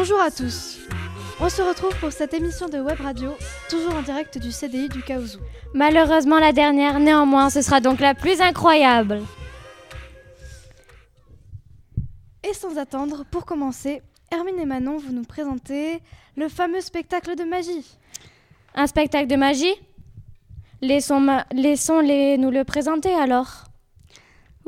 Bonjour à tous. On se retrouve pour cette émission de web radio, toujours en direct du CDI du Kaouzou. Malheureusement la dernière, néanmoins, ce sera donc la plus incroyable. Et sans attendre, pour commencer, Hermine et Manon, vous nous présentez le fameux spectacle de magie. Un spectacle de magie? Laissons, laissons les nous le présenter alors.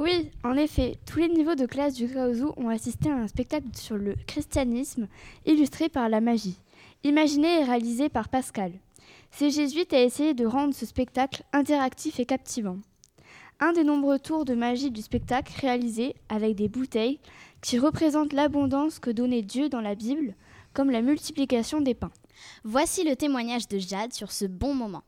Oui, en effet, tous les niveaux de classe du Kaozu ont assisté à un spectacle sur le christianisme illustré par la magie, imaginé et réalisé par Pascal. Ces jésuites a essayé de rendre ce spectacle interactif et captivant. Un des nombreux tours de magie du spectacle réalisé avec des bouteilles qui représentent l'abondance que donnait Dieu dans la Bible, comme la multiplication des pains. Voici le témoignage de Jade sur ce bon moment.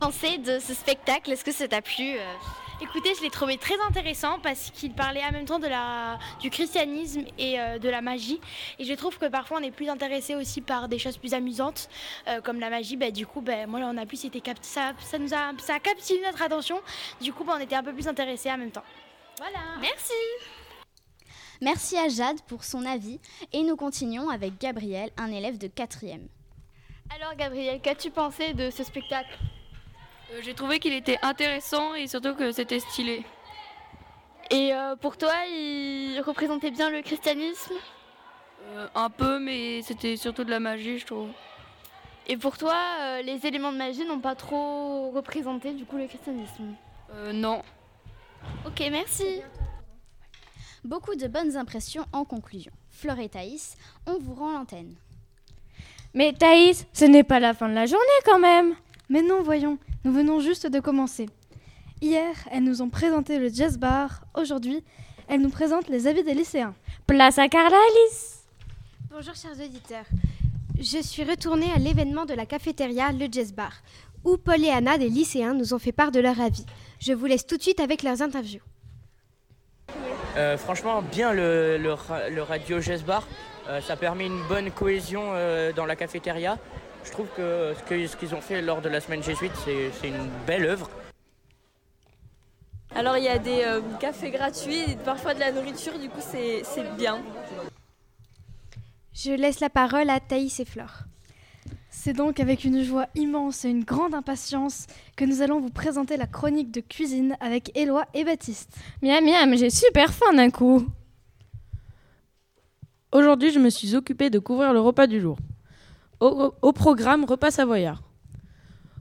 Pensez de ce spectacle, est-ce que ça t'a plu euh? Écoutez, je l'ai trouvé très intéressant parce qu'il parlait en même temps de la, du christianisme et euh, de la magie. Et je trouve que parfois on est plus intéressé aussi par des choses plus amusantes euh, comme la magie. Bah, du coup, bah, moi on a plus été cap ça, ça nous a, ça a captivé notre attention. Du coup, bah, on était un peu plus intéressés en même temps. Voilà. Merci. Merci à Jade pour son avis et nous continuons avec Gabriel, un élève de 4e. Alors Gabriel, qu'as-tu pensé de ce spectacle? J'ai trouvé qu'il était intéressant et surtout que c'était stylé. Et euh, pour toi, il représentait bien le christianisme? Euh, Un peu, mais c'était surtout de la magie, je trouve. Et pour toi, euh, les éléments de magie n'ont pas trop représenté du coup le christianisme? Euh, non. Ok, merci. Beaucoup de bonnes impressions en conclusion. Fleur et Thaïs, on vous rend l'antenne. Mais Thaïs, ce n'est pas la fin de la journée quand même. Mais non, voyons, nous venons juste de commencer. Hier, elles nous ont présenté le jazz bar. Aujourd'hui, elles nous présentent les avis des lycéens. Place à Carla Alice. Bonjour chers auditeurs. Je suis retournée à l'événement de la cafétéria Le Jazz Bar, où Paul et Anna, des lycéens, nous ont fait part de leur avis. Je vous laisse tout de suite avec leurs interviews. Euh, franchement, bien le, le, ra- le radio Jazz Bar. Euh, ça permet une bonne cohésion euh, dans la cafétéria. Je trouve que ce qu'ils ont fait lors de la semaine jésuite, c'est c'est une belle œuvre. Alors il y a des euh, cafés gratuits, et parfois de la nourriture, du coup c'est c'est bien. Je laisse la parole à Thaïs et Flore. C'est donc avec une joie immense et une grande impatience que nous allons vous présenter la chronique de cuisine avec Éloi et Baptiste. Miam miam, j'ai super faim d'un coup. Aujourd'hui, je me suis occupée de couvrir le repas du jour. Au, programme, repas savoyard.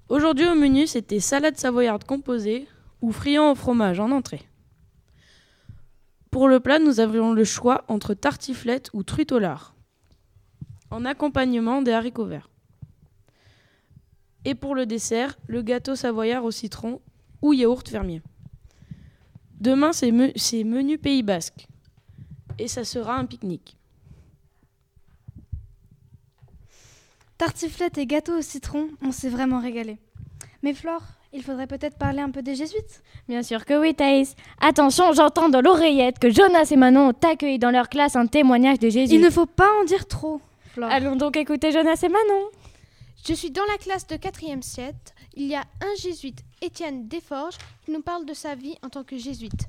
Aujourd'hui, au menu, c'était salade savoyarde composée ou friand au fromage en entrée. Pour le plat, nous avions le choix entre tartiflette ou truite au lard. En accompagnement des haricots verts. Et pour le dessert, le gâteau savoyard au citron ou yaourt fermier. Demain, c'est me- c'est menu Pays Basque. Et ça sera un pique-nique. Tartiflette et gâteau au citron, on s'est vraiment régalé. Mais Flore, il faudrait peut-être parler un peu des jésuites. Bien sûr que oui, Thaïs. Attention, j'entends dans l'oreillette que Jonas et Manon ont accueilli dans leur classe un témoignage de Jésus. Il ne faut pas en dire trop, Flore. Allons donc écouter Jonas et Manon. Je suis dans la classe de 4e siècle. Il y a un jésuite, Étienne Desforges, qui nous parle de sa vie en tant que jésuite.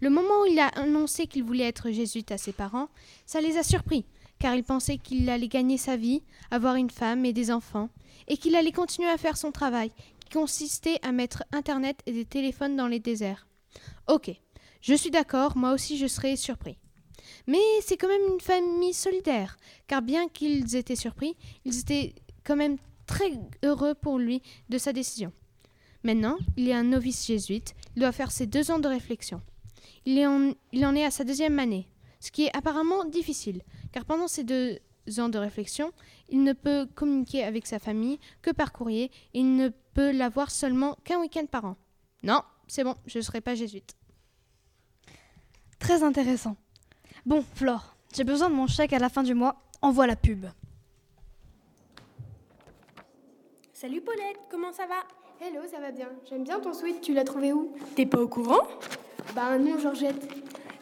Le moment où il a annoncé qu'il voulait être jésuite à ses parents, ça les a surpris, car il pensait qu'il allait gagner sa vie, avoir une femme et des enfants, et qu'il allait continuer à faire son travail, qui consistait à mettre Internet et des téléphones dans les déserts. Ok, je suis d'accord, moi aussi je serais surpris. Mais c'est quand même une famille solidaire, car bien qu'ils étaient surpris, ils étaient quand même très heureux pour lui de sa décision. Maintenant, il est un novice jésuite, il doit faire ses deux ans de réflexion. Il, il en est à sa deuxième année, ce qui est apparemment difficile, car pendant ces deux ans de réflexion, il ne peut communiquer avec sa famille que par courrier et il ne peut la voir seulement qu'un week-end par an. Non, c'est bon, je ne serai pas jésuite. Très intéressant. Bon, Flore, j'ai besoin de mon chèque à la fin du mois. Envoie la pub. Salut Paulette, comment ça va? Hello, ça va bien. J'aime bien ton sweat, tu l'as trouvé où? T'es pas au courant? Bah non, Georgette.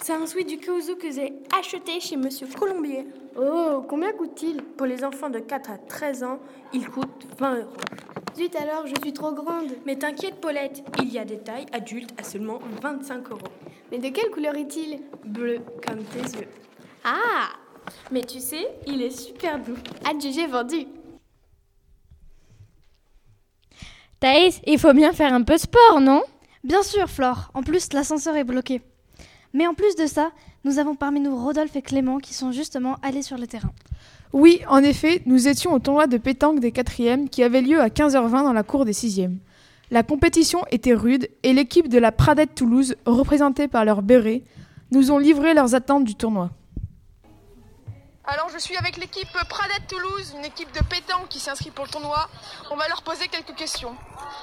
C'est un sweat du Kauzu que j'ai acheté chez Monsieur Colombier. Oh, combien coûte-t-il Pour les enfants de 4 à 13 ans, il coûte 20 euros. Zut alors, je suis trop grande. Mais t'inquiète Paulette, il y a des tailles adultes à seulement 25 euros. Mais de quelle couleur est-il? Bleu comme tes yeux. Ah Mais tu sais, il est super doux. Adjugé vendu. Thaïs, il faut bien faire un peu de sport, non? Bien sûr, Flore. En plus, l'ascenseur est bloqué. Mais en plus de ça, nous avons parmi nous Rodolphe et Clément qui sont justement allés sur le terrain. Oui, en effet, nous étions au tournoi de pétanque des 4e qui avait lieu à 15h20 dans la cour des 6e. La compétition était rude et l'équipe de la Pradette Toulouse, représentée par leur béret, nous ont livré leurs attentes du tournoi. Alors je suis avec l'équipe Pradette Toulouse, une équipe de pétanque qui s'inscrit pour le tournoi. On va leur poser quelques questions.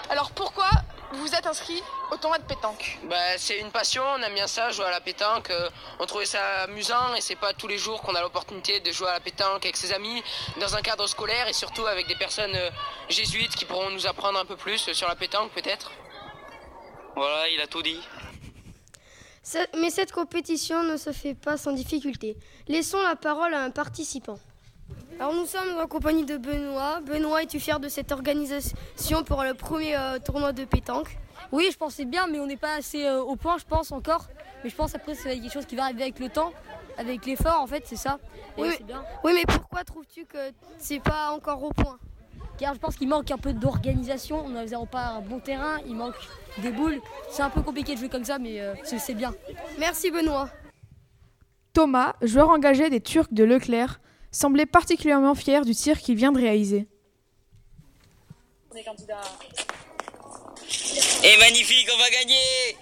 Alors pourquoi vous vous êtes inscrit au tournoi de pétanque bah, C'est une passion, on aime bien ça, jouer à la pétanque. Euh, on trouvait ça amusant et c'est pas tous les jours qu'on a l'opportunité de jouer à la pétanque avec ses amis dans un cadre scolaire et surtout avec des personnes euh, jésuites qui pourront nous apprendre un peu plus sur la pétanque peut-être. Voilà, il a tout dit. Mais cette compétition ne se fait pas sans difficulté. Laissons la parole à un participant. Alors nous sommes en compagnie de Benoît. Benoît, es-tu fier de cette organisation pour le premier euh, tournoi de pétanque? Oui, je pensais bien, mais on n'est pas assez euh, au point, je pense encore. Mais je pense après c'est quelque chose qui va arriver avec le temps, avec l'effort en fait, c'est ça. oui, mais, oui, mais pourquoi trouves-tu que c'est pas encore au point? Car je pense qu'il manque un peu d'organisation. On n'a pas un bon terrain, il manque des boules. C'est un peu compliqué de jouer comme ça, mais euh, c'est bien. Merci Benoît. Thomas, joueur engagé des Turcs de Leclerc, semblait particulièrement fier du tir qu'il vient de réaliser. Et magnifique, on va gagner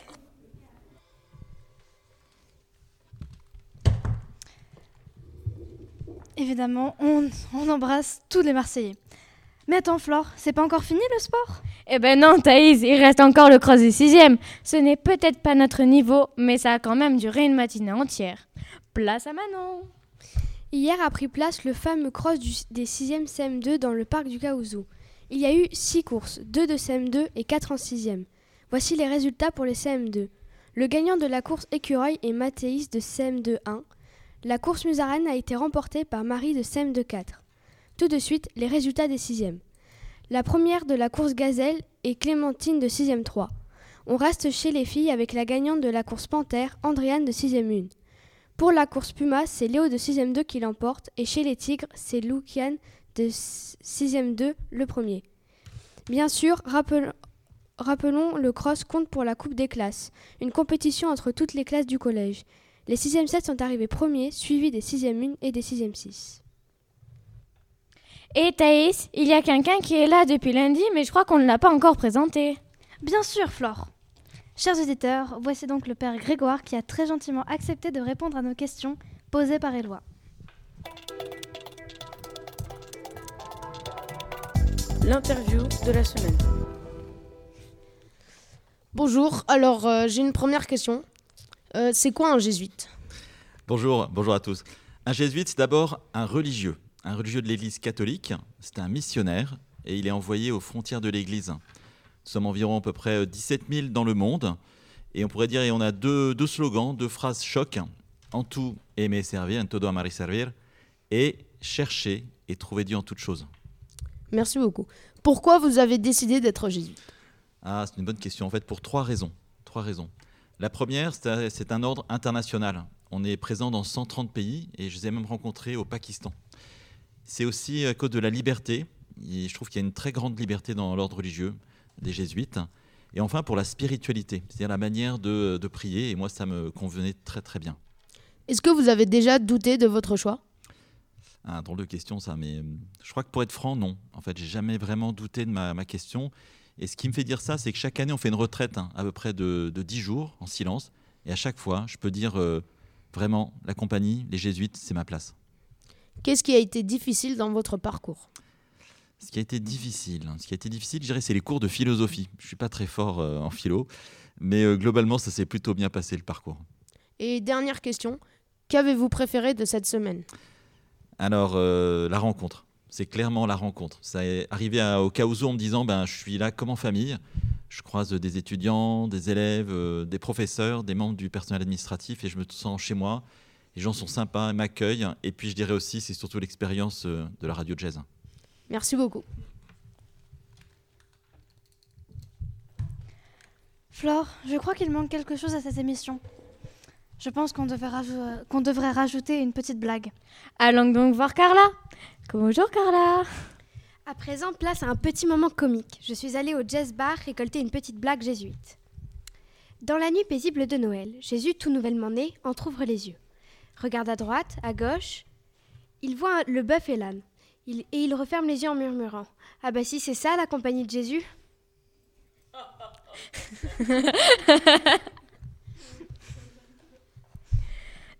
Évidemment, on, on embrasse tous les Marseillais. Mais attends, Flore, c'est pas encore fini le sport? Eh ben non, Thaïs, il reste encore le cross des sixièmes. Ce n'est peut-être pas notre niveau, mais ça a quand même duré une matinée entière. Place à Manon Hier a pris place le fameux cross des 6e CM2 dans le parc du Caouzou. Il y a eu 6 courses, 2 de CM2 et 4 en 6e. Voici les résultats pour les CM2. Le gagnant de la course écureuil est Mathéis de CM2 1. La course musarène a été remportée par Marie de CM2 4. Tout de suite, les résultats des 6e. La première de la course gazelle est Clémentine de 6e 3. On reste chez les filles avec la gagnante de la course panthère, Andréane de 6e 1. Pour la course Puma, c'est Léo de 6ème 2 qui l'emporte et chez les Tigres, c'est Lukian de 6ème 2 le premier. Bien sûr, rappelons, le cross compte pour la Coupe des classes, une compétition entre toutes les classes du collège. Les 6e 7 sont arrivés premiers, suivis des 6e 1 et des 6e 6. Et Thaïs, il y a quelqu'un qui est là depuis lundi, mais je crois qu'on ne l'a pas encore présenté. Bien sûr, Flore. Chers auditeurs, voici donc le Père Grégoire qui a très gentiment accepté de répondre à nos questions posées par Éloi. L'interview de la semaine. Bonjour, alors euh, j'ai une première question. Euh, c'est quoi un jésuite? Bonjour, bonjour à tous. Un jésuite, c'est d'abord un religieux, un religieux de l'Église catholique. C'est un missionnaire et il est envoyé aux frontières de l'Église. Nous sommes environ à peu près 17 euh, 000 dans le monde. Et on pourrait dire, et on a deux, deux slogans, deux phrases choc. En tout, aimer servir, en todo amar y servir. Et chercher et trouver Dieu en toutes choses. Merci beaucoup. Pourquoi vous avez décidé d'être jésuite? Ah, c'est une bonne question. En fait, pour trois raisons. Trois raisons. La première, c'est un ordre international. On est présent dans 130 pays et je les ai même rencontrés au Pakistan. C'est aussi à cause de la liberté. je trouve qu'il y a une très grande liberté dans l'ordre religieux des jésuites. Et enfin, pour la spiritualité, c'est-à-dire la manière de, prier. Et moi, ça me convenait très très bien. Est-ce que vous avez déjà douté de votre choix? Ah, Drôle de question ça, mais euh, je crois que pour être franc, non. En fait, j'ai jamais vraiment douté de ma, question. Et ce qui me fait dire ça, c'est que chaque année, on fait une retraite hein, à peu près de, de 10 jours en silence. Et à chaque fois, je peux dire euh, vraiment, la compagnie, les jésuites, c'est ma place. Qu'est-ce qui a été difficile dans votre parcours? Ce qui a été difficile, hein, ce qui a été difficile, je dirais, c'est les cours de philosophie. Je suis pas très fort euh, en philo, mais euh, globalement, ça s'est plutôt bien passé le parcours. Et dernière question, qu'avez-vous préféré de cette semaine? Alors, euh, la rencontre. C'est clairement la rencontre. Ça est arrivé au cas où en me disant, ben, je suis là comme en famille. Je croise des étudiants, des élèves, des professeurs, des membres du personnel administratif, et je me sens chez moi. Les gens sont sympas, m'accueillent. Et puis, je dirais aussi, c'est surtout l'expérience de la radio jazz. Merci beaucoup. Flore, je crois qu'il manque quelque chose à cette émission. Je pense qu'on devrait, rajou- qu'on devrait rajouter une petite blague. Allons donc voir Carla. Bonjour Carla. À présent, place à un petit moment comique. Je suis allée au jazz bar récolter une petite blague jésuite. Dans la nuit paisible de Noël, Jésus, tout nouvellement né, entr'ouvre les yeux. Regarde à droite, à gauche. Il voit le bœuf et l'âne. Il- et il referme les yeux en murmurant Ah bah si, c'est ça la compagnie de Jésus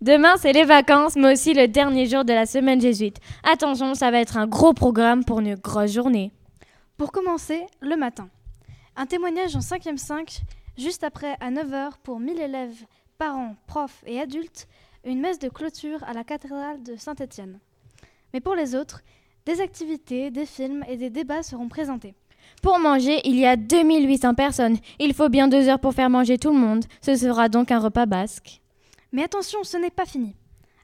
Demain, c'est les vacances, mais aussi le dernier jour de la semaine jésuite. Attention, ça va être un gros programme pour une grosse journée. Pour commencer, le matin. Un témoignage en 5e 5, juste après à 9h pour 1000 élèves, parents, profs et adultes, une messe de clôture à la cathédrale de Saint-Étienne. Mais pour les autres, des activités, des films et des débats seront présentés. Pour manger, il y a 2800 personnes. Il faut bien deux heures pour faire manger tout le monde. Ce sera donc un repas basque. Mais attention, ce n'est pas fini.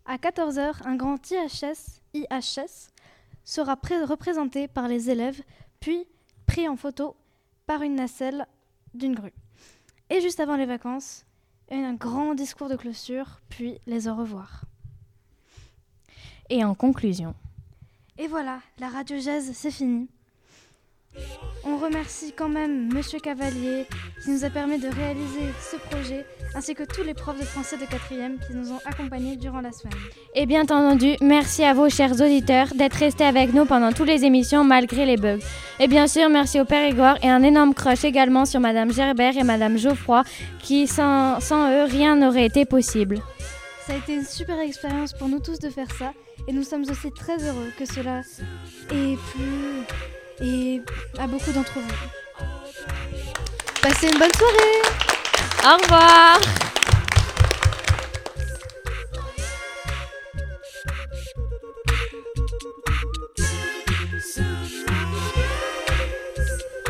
À 14h, un grand IHS, IHS sera pré- représenté par les élèves, puis pris en photo par une nacelle d'une grue. Et juste avant les vacances, un grand discours de clôture, puis les au revoir. Et en conclusion, Et voilà, la radio jazz, c'est fini. On remercie quand même Monsieur Cavalier qui nous a permis de réaliser ce projet, ainsi que tous les profs de français de 4e qui nous ont accompagnés durant la semaine. Et bien entendu, merci à vous, chers auditeurs, d'être restés avec nous pendant toutes les émissions malgré les bugs. Et bien sûr, merci au Père Igor et un énorme crush également sur Madame Gerbert et Madame Geoffroy, qui sans eux, rien n'aurait été possible. Ça a été une super expérience pour nous tous de faire ça, et nous sommes aussi très heureux que cela ait plu et à beaucoup d'entre vous. Passez une bonne soirée Au revoir